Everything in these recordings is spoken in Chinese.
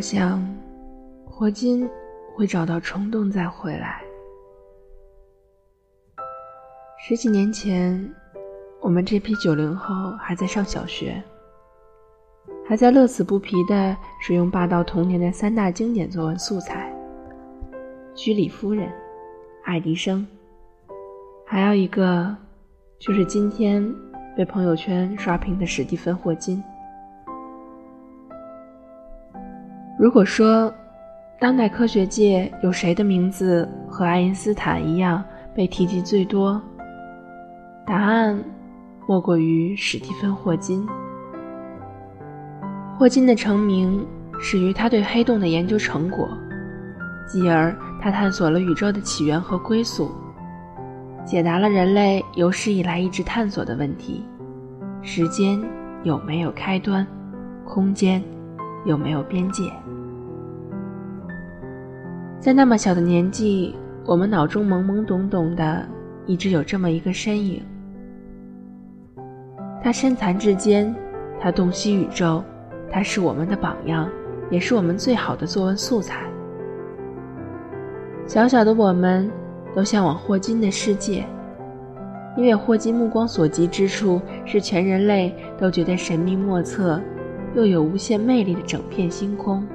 我想，霍金会找到冲动再回来。十几年前，我们这批九零后还在上小学，还在乐此不疲地使用霸道童年的三大经典作文素材：居里夫人、爱迪生，还有一个就是今天被朋友圈刷屏的史蒂芬·霍金。如果说当代科学界有谁的名字和爱因斯坦一样被提及最多，答案莫过于史蒂芬·霍金。霍金的成名始于他对黑洞的研究成果，继而他探索了宇宙的起源和归宿，解答了人类有史以来一直探索的问题：时间有没有开端？空间有没有边界？在那么小的年纪，我们脑中懵懵懂懂的，一直有这么一个身影。他身残志坚，他洞悉宇宙，他是我们的榜样，也是我们最好的作文素材。小小的我们，都向往霍金的世界，因为霍金目光所及之处，是全人类都觉得神秘莫测，又有无限魅力的整片星空。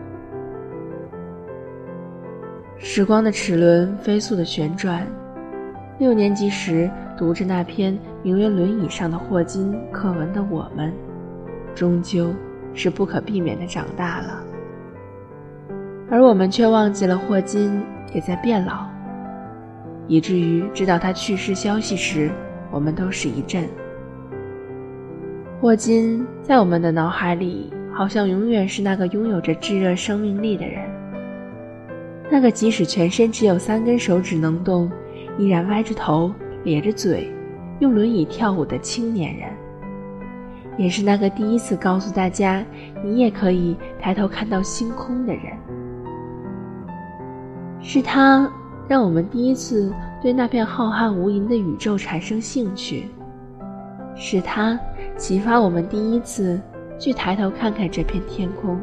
时光的齿轮飞速的旋转。六年级时读着那篇名为《轮椅上的霍金》课文的我们，终究是不可避免的长大了。而我们却忘记了霍金也在变老，以至于知道他去世消息时，我们都是一震。霍金在我们的脑海里，好像永远是那个拥有着炙热生命力的人。那个即使全身只有三根手指能动，依然歪着头、咧着嘴，用轮椅跳舞的青年人，也是那个第一次告诉大家你也可以抬头看到星空的人。是他让我们第一次对那片浩瀚无垠的宇宙产生兴趣，是他启发我们第一次去抬头看看这片天空。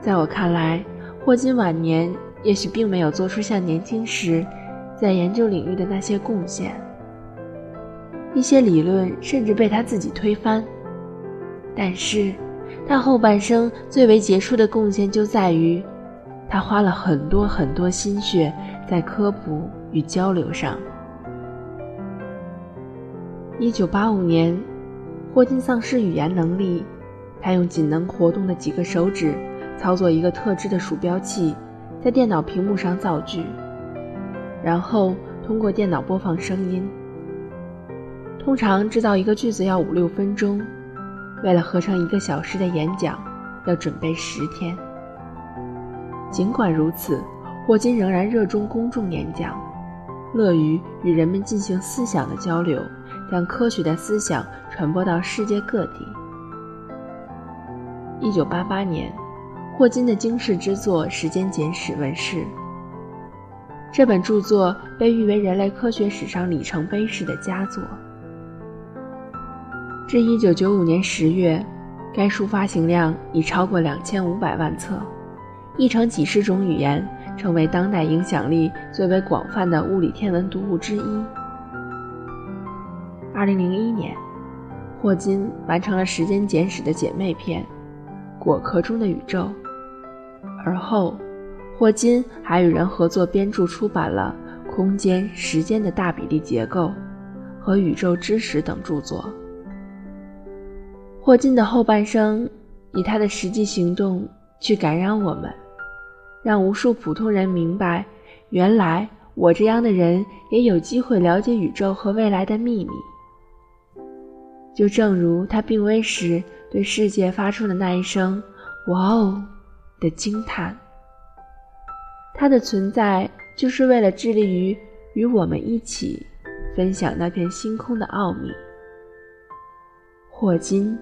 在我看来，霍金晚年也许并没有做出像年轻时在研究领域的那些贡献，一些理论甚至被他自己推翻。但是，他后半生最为杰出的贡献就在于，他花了很多很多心血在科普与交流上。一九八五年，霍金丧失语言能力，他用仅能活动的几个手指。操作一个特制的鼠标器，在电脑屏幕上造句，然后通过电脑播放声音。通常制造一个句子要五六分钟，为了合成一个小时的演讲，要准备十天。尽管如此，霍金仍然热衷公众演讲，乐于与人们进行思想的交流，将科学的思想传播到世界各地。一九八八年。霍金的惊世之作《时间简史》问世。这本著作被誉为人类科学史上里程碑式的佳作。至1995年10月，该书发行量已超过2500万册，译成几十种语言，成为当代影响力最为广泛的物理天文读物之一。2001年，霍金完成了《时间简史》的姐妹篇《果壳中的宇宙》。而后，霍金还与人合作编著出版了《空间时间的大比例结构》和《宇宙知识》等著作。霍金的后半生以他的实际行动去感染我们，让无数普通人明白，原来我这样的人也有机会了解宇宙和未来的秘密。就正如他病危时对世界发出的那一声“哇哦”。的惊叹，他的存在就是为了致力于与我们一起分享那片星空的奥秘。霍金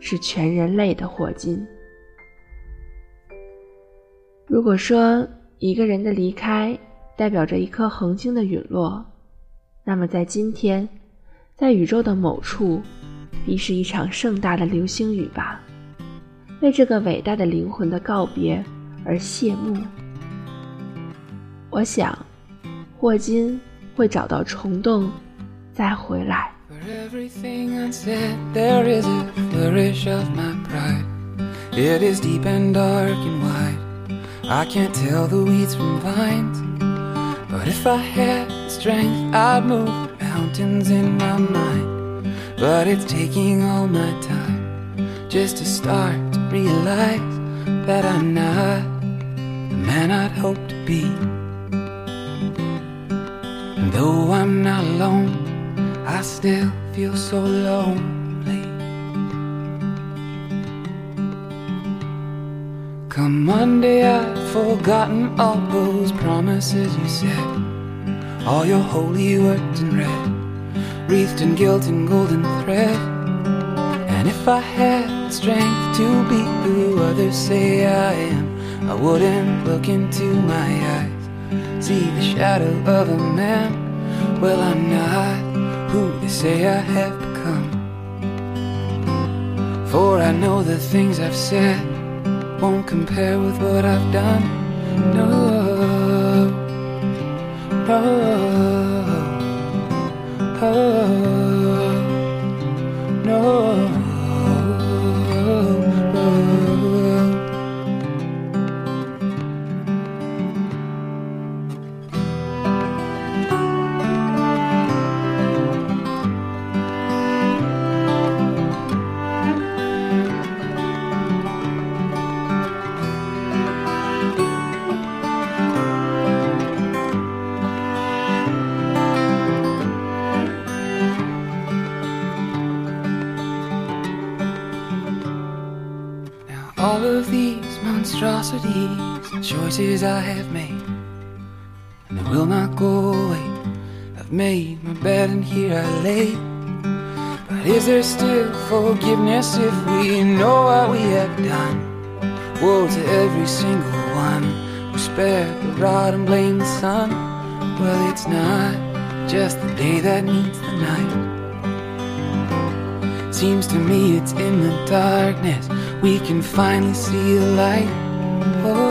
是全人类的霍金。如果说一个人的离开代表着一颗恒星的陨落，那么在今天，在宇宙的某处，必是一场盛大的流星雨吧。为这个伟大的灵魂的告别而谢幕。我想，霍金会找到虫洞，再回来。It is deep and dark and wide. I can't tell the weeds from vines. But if I had strength, I'd move mountains in my mind. But it's taking all my time just to start to realize that I'm not the man I'd hoped to be. And though I'm not alone, I still feel so lonely. Come Monday, I've forgotten all those promises you said. All your holy words in red, wreathed in gilt and golden thread. And if I had the strength to be who others say I am, I wouldn't look into my eyes, see the shadow of a man. Well, I'm not who they say I have become. For I know the things I've said won't compare with what I've done. No, no, no, monstrosities, choices I have made, and they will not go away. I've made my bed and here I lay. But is there still forgiveness if we know what we have done? Woe to every single one who spared the rod and blamed the sun. Well, it's not just the day that needs the night. Seems to me it's in the darkness we can finally see the light. Oh.